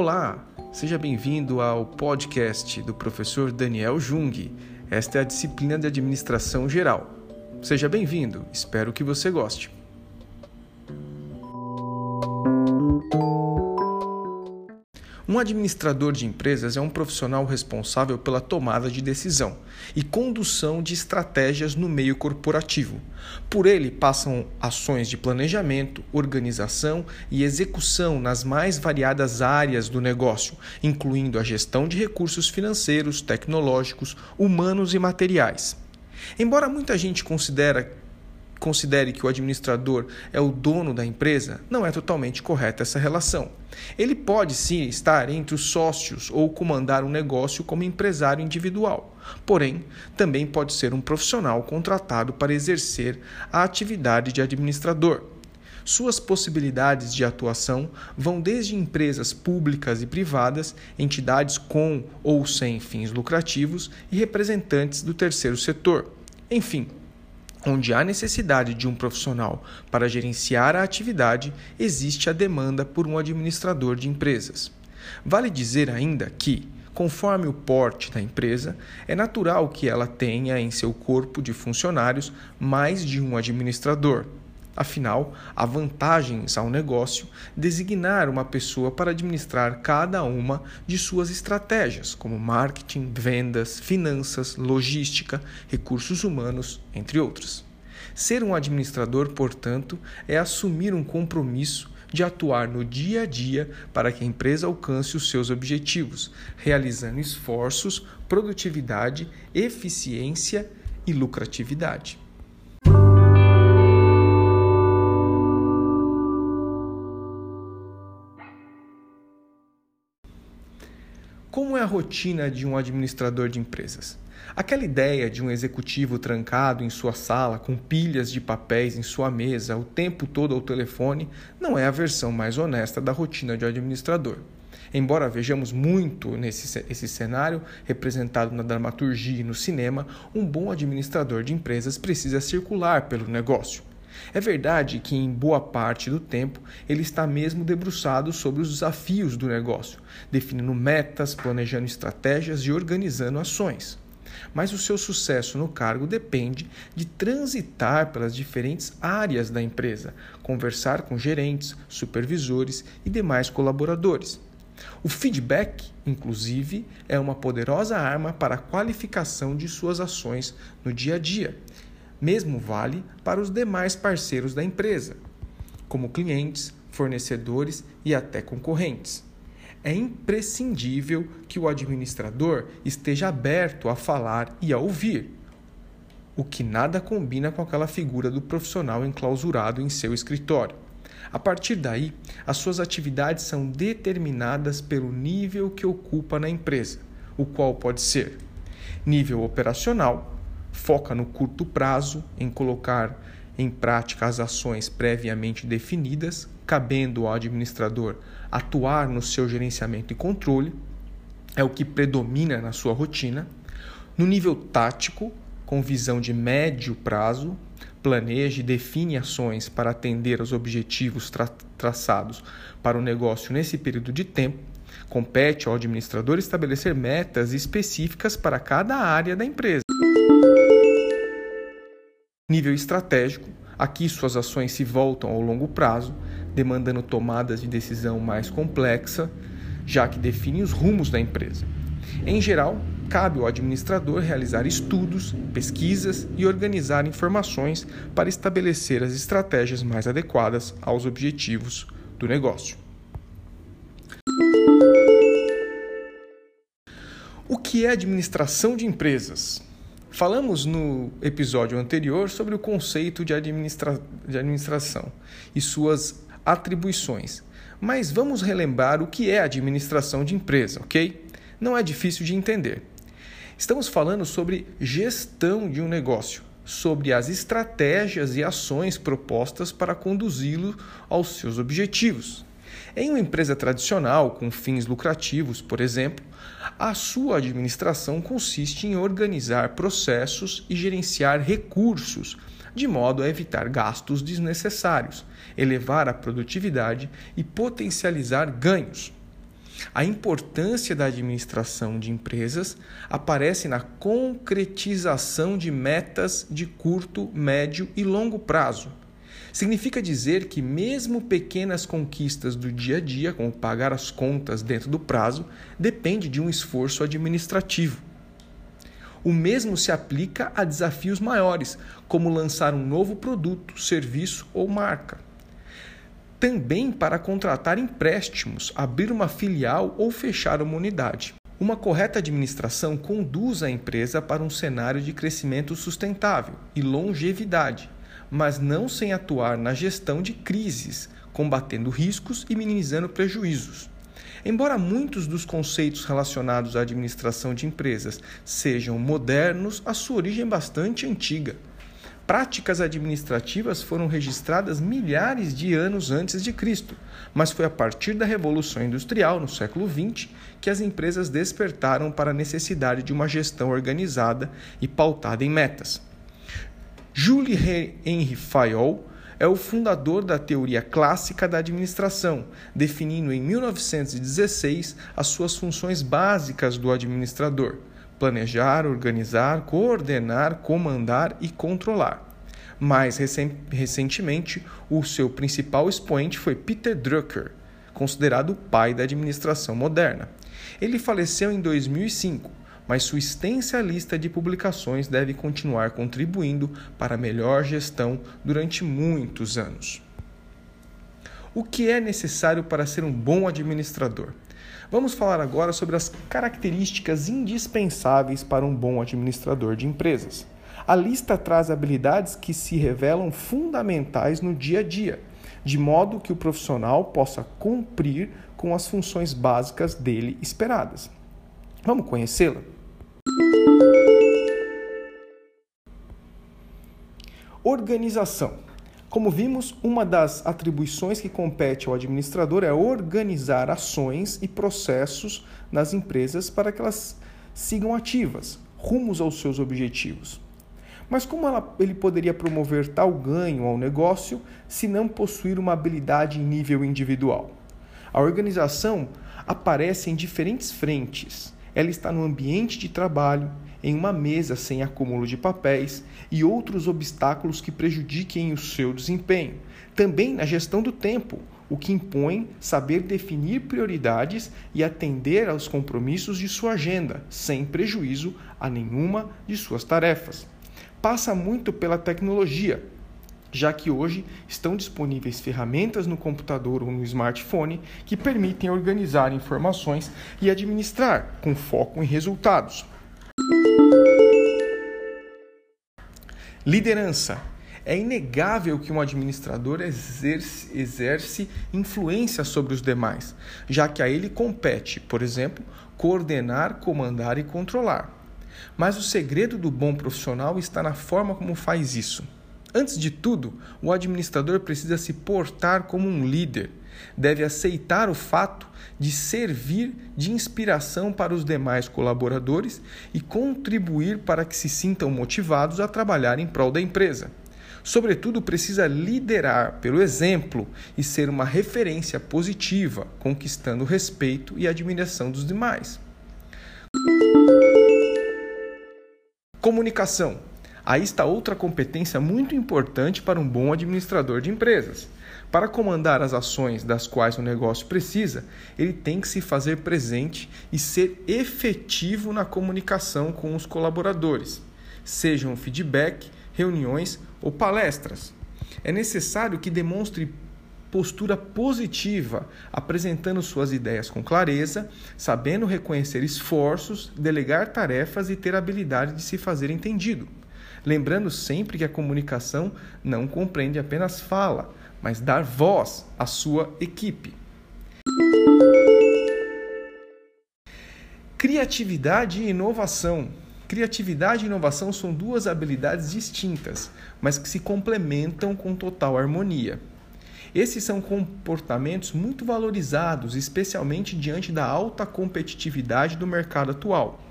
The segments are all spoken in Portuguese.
Olá, seja bem-vindo ao podcast do professor Daniel Jung. Esta é a disciplina de administração geral. Seja bem-vindo, espero que você goste. Um administrador de empresas é um profissional responsável pela tomada de decisão e condução de estratégias no meio corporativo. Por ele passam ações de planejamento, organização e execução nas mais variadas áreas do negócio, incluindo a gestão de recursos financeiros, tecnológicos, humanos e materiais. Embora muita gente considere considere que o administrador é o dono da empresa, não é totalmente correta essa relação. Ele pode sim estar entre os sócios ou comandar um negócio como empresário individual. Porém, também pode ser um profissional contratado para exercer a atividade de administrador. Suas possibilidades de atuação vão desde empresas públicas e privadas, entidades com ou sem fins lucrativos e representantes do terceiro setor. Enfim, Onde há necessidade de um profissional para gerenciar a atividade, existe a demanda por um administrador de empresas. Vale dizer ainda que, conforme o porte da empresa, é natural que ela tenha em seu corpo de funcionários mais de um administrador. Afinal, há vantagens ao negócio designar uma pessoa para administrar cada uma de suas estratégias, como marketing, vendas, finanças, logística, recursos humanos, entre outros. Ser um administrador, portanto, é assumir um compromisso de atuar no dia a dia para que a empresa alcance os seus objetivos, realizando esforços, produtividade, eficiência e lucratividade. Como é a rotina de um administrador de empresas? Aquela ideia de um executivo trancado em sua sala com pilhas de papéis em sua mesa o tempo todo ao telefone não é a versão mais honesta da rotina de um administrador. Embora vejamos muito nesse esse cenário representado na dramaturgia e no cinema, um bom administrador de empresas precisa circular pelo negócio. É verdade que, em boa parte do tempo, ele está mesmo debruçado sobre os desafios do negócio, definindo metas, planejando estratégias e organizando ações. Mas o seu sucesso no cargo depende de transitar pelas diferentes áreas da empresa, conversar com gerentes, supervisores e demais colaboradores. O feedback, inclusive, é uma poderosa arma para a qualificação de suas ações no dia a dia mesmo vale para os demais parceiros da empresa, como clientes, fornecedores e até concorrentes. É imprescindível que o administrador esteja aberto a falar e a ouvir, o que nada combina com aquela figura do profissional enclausurado em seu escritório. A partir daí, as suas atividades são determinadas pelo nível que ocupa na empresa, o qual pode ser nível operacional, foca no curto prazo em colocar em prática as ações previamente definidas, cabendo ao administrador atuar no seu gerenciamento e controle, é o que predomina na sua rotina. No nível tático, com visão de médio prazo, planeja e define ações para atender aos objetivos tra traçados para o negócio nesse período de tempo. Compete ao administrador estabelecer metas específicas para cada área da empresa. Nível estratégico, aqui suas ações se voltam ao longo prazo, demandando tomadas de decisão mais complexa, já que definem os rumos da empresa. Em geral, cabe ao administrador realizar estudos, pesquisas e organizar informações para estabelecer as estratégias mais adequadas aos objetivos do negócio. O que é administração de empresas? Falamos no episódio anterior sobre o conceito de, administra... de administração e suas atribuições, mas vamos relembrar o que é administração de empresa, ok? Não é difícil de entender. Estamos falando sobre gestão de um negócio, sobre as estratégias e ações propostas para conduzi-lo aos seus objetivos. Em uma empresa tradicional, com fins lucrativos, por exemplo, a sua administração consiste em organizar processos e gerenciar recursos, de modo a evitar gastos desnecessários, elevar a produtividade e potencializar ganhos. A importância da administração de empresas aparece na concretização de metas de curto, médio e longo prazo. Significa dizer que, mesmo pequenas conquistas do dia a dia, como pagar as contas dentro do prazo, depende de um esforço administrativo. O mesmo se aplica a desafios maiores, como lançar um novo produto, serviço ou marca também para contratar empréstimos, abrir uma filial ou fechar uma unidade. Uma correta administração conduz a empresa para um cenário de crescimento sustentável e longevidade, mas não sem atuar na gestão de crises, combatendo riscos e minimizando prejuízos. Embora muitos dos conceitos relacionados à administração de empresas sejam modernos, a sua origem é bastante antiga práticas administrativas foram registradas milhares de anos antes de Cristo, mas foi a partir da Revolução Industrial, no século XX, que as empresas despertaram para a necessidade de uma gestão organizada e pautada em metas. Jules Henry Fayol é o fundador da teoria clássica da administração, definindo em 1916 as suas funções básicas do administrador planejar, organizar, coordenar, comandar e controlar. Mais recentemente, o seu principal expoente foi Peter Drucker, considerado o pai da administração moderna. Ele faleceu em 2005, mas sua extensa lista de publicações deve continuar contribuindo para a melhor gestão durante muitos anos. O que é necessário para ser um bom administrador? Vamos falar agora sobre as características indispensáveis para um bom administrador de empresas. A lista traz habilidades que se revelam fundamentais no dia a dia, de modo que o profissional possa cumprir com as funções básicas dele esperadas. Vamos conhecê-la? Organização. Como vimos, uma das atribuições que compete ao administrador é organizar ações e processos nas empresas para que elas sigam ativas, rumos aos seus objetivos. Mas como ela, ele poderia promover tal ganho ao negócio se não possuir uma habilidade em nível individual? A organização aparece em diferentes frentes. Ela está no ambiente de trabalho, em uma mesa sem acúmulo de papéis e outros obstáculos que prejudiquem o seu desempenho. Também na gestão do tempo, o que impõe saber definir prioridades e atender aos compromissos de sua agenda, sem prejuízo a nenhuma de suas tarefas. Passa muito pela tecnologia, já que hoje estão disponíveis ferramentas no computador ou no smartphone que permitem organizar informações e administrar com foco em resultados. Liderança. É inegável que um administrador exerce, exerce, influência sobre os demais, já que a ele compete, por exemplo, coordenar, comandar e controlar. Mas o segredo do bom profissional está na forma como faz isso. Antes de tudo, o administrador precisa se portar como um líder. Deve aceitar o fato de servir de inspiração para os demais colaboradores e contribuir para que se sintam motivados a trabalhar em prol da empresa. Sobretudo, precisa liderar pelo exemplo e ser uma referência positiva, conquistando o respeito e admiração dos demais. Comunicação. Aí está outra competência muito importante para um bom administrador de empresas. Para comandar as ações das quais o negócio precisa, ele tem que se fazer presente e ser efetivo na comunicação com os colaboradores, sejam feedback, reuniões ou palestras. É necessário que demonstre postura positiva, apresentando suas ideias com clareza, sabendo reconhecer esforços, delegar tarefas e ter habilidade de se fazer entendido. Lembrando sempre que a comunicação não compreende apenas fala, mas dar voz à sua equipe. Criatividade e inovação. Criatividade e inovação são duas habilidades distintas, mas que se complementam com total harmonia. Esses são comportamentos muito valorizados, especialmente diante da alta competitividade do mercado atual.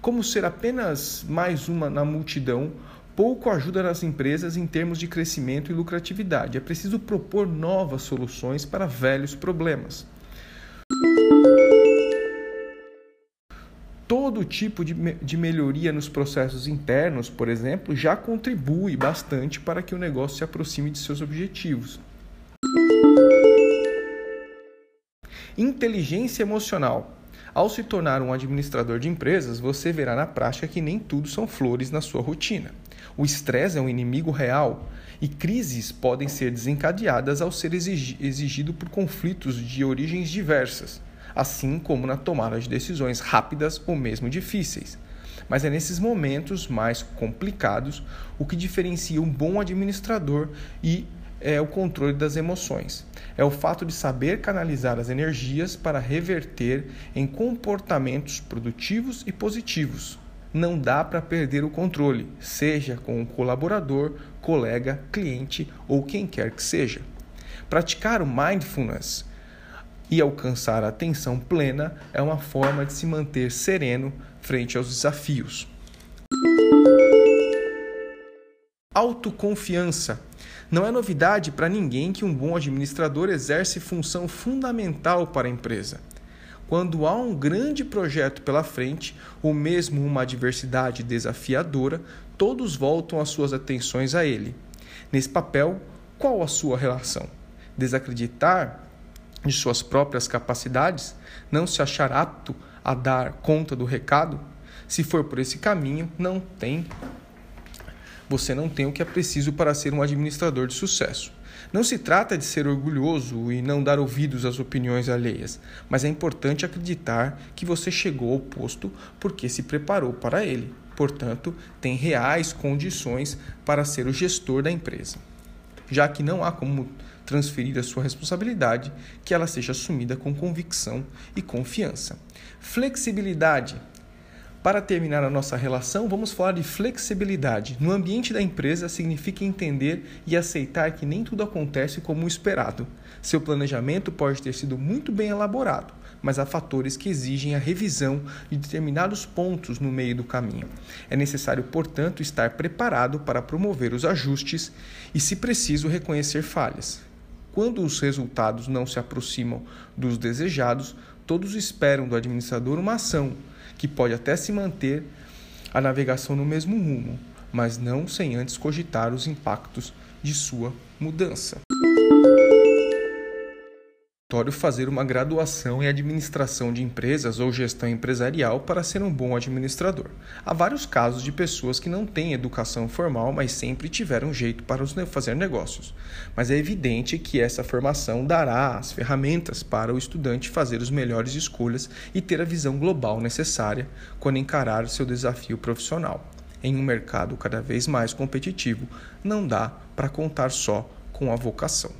Como ser apenas mais uma na multidão, pouco ajuda nas empresas em termos de crescimento e lucratividade. É preciso propor novas soluções para velhos problemas. todo tipo de, de melhoria nos processos internos, por exemplo, já contribui bastante para que o negócio se aproxime de seus objetivos. Inteligência emocional. Ao se tornar um administrador de empresas, você verá na prática que nem tudo são flores na sua rotina. O estresse é um inimigo real e crises podem ser desencadeadas ao ser exigido por conflitos de origens diversas assim como na tomada de decisões rápidas ou mesmo difíceis. Mas é nesses momentos mais complicados o que diferencia um bom administrador e é o controle das emoções. É o fato de saber canalizar as energias para reverter em comportamentos produtivos e positivos. Não dá para perder o controle, seja com um colaborador, colega, cliente ou quem quer que seja. Praticar o mindfulness e alcançar a atenção plena é uma forma de se manter sereno frente aos desafios. Autoconfiança. Não é novidade para ninguém que um bom administrador exerce função fundamental para a empresa. Quando há um grande projeto pela frente, ou mesmo uma adversidade desafiadora, todos voltam as suas atenções a ele. Nesse papel, qual a sua relação? Desacreditar de suas próprias capacidades, não se achar apto a dar conta do recado, se for por esse caminho, não tem você não tem o que é preciso para ser um administrador de sucesso. Não se trata de ser orgulhoso e não dar ouvidos às opiniões alheias, mas é importante acreditar que você chegou ao posto porque se preparou para ele. Portanto, tem reais condições para ser o gestor da empresa. Já que não há como transferir a sua responsabilidade, que ela seja assumida com convicção e confiança. Flexibilidade. Para terminar a nossa relação, vamos falar de flexibilidade. No ambiente da empresa, significa entender e aceitar que nem tudo acontece como esperado. Seu planejamento pode ter sido muito bem elaborado, mas há fatores que exigem a revisão de determinados pontos no meio do caminho. É necessário, portanto, estar preparado para promover os ajustes e, se preciso, reconhecer falhas. Quando os resultados não se aproximam dos desejados, todos esperam do administrador uma ação que pode até se manter a navegação no mesmo rumo, mas não sem antes cogitar os impactos de sua mudança fazer uma graduação em administração de empresas ou gestão empresarial para ser um bom administrador. Há vários casos de pessoas que não têm educação formal, mas sempre tiveram jeito para fazer negócios. Mas é evidente que essa formação dará as ferramentas para o estudante fazer as melhores escolhas e ter a visão global necessária quando encarar seu desafio profissional. Em um mercado cada vez mais competitivo, não dá para contar só com a vocação.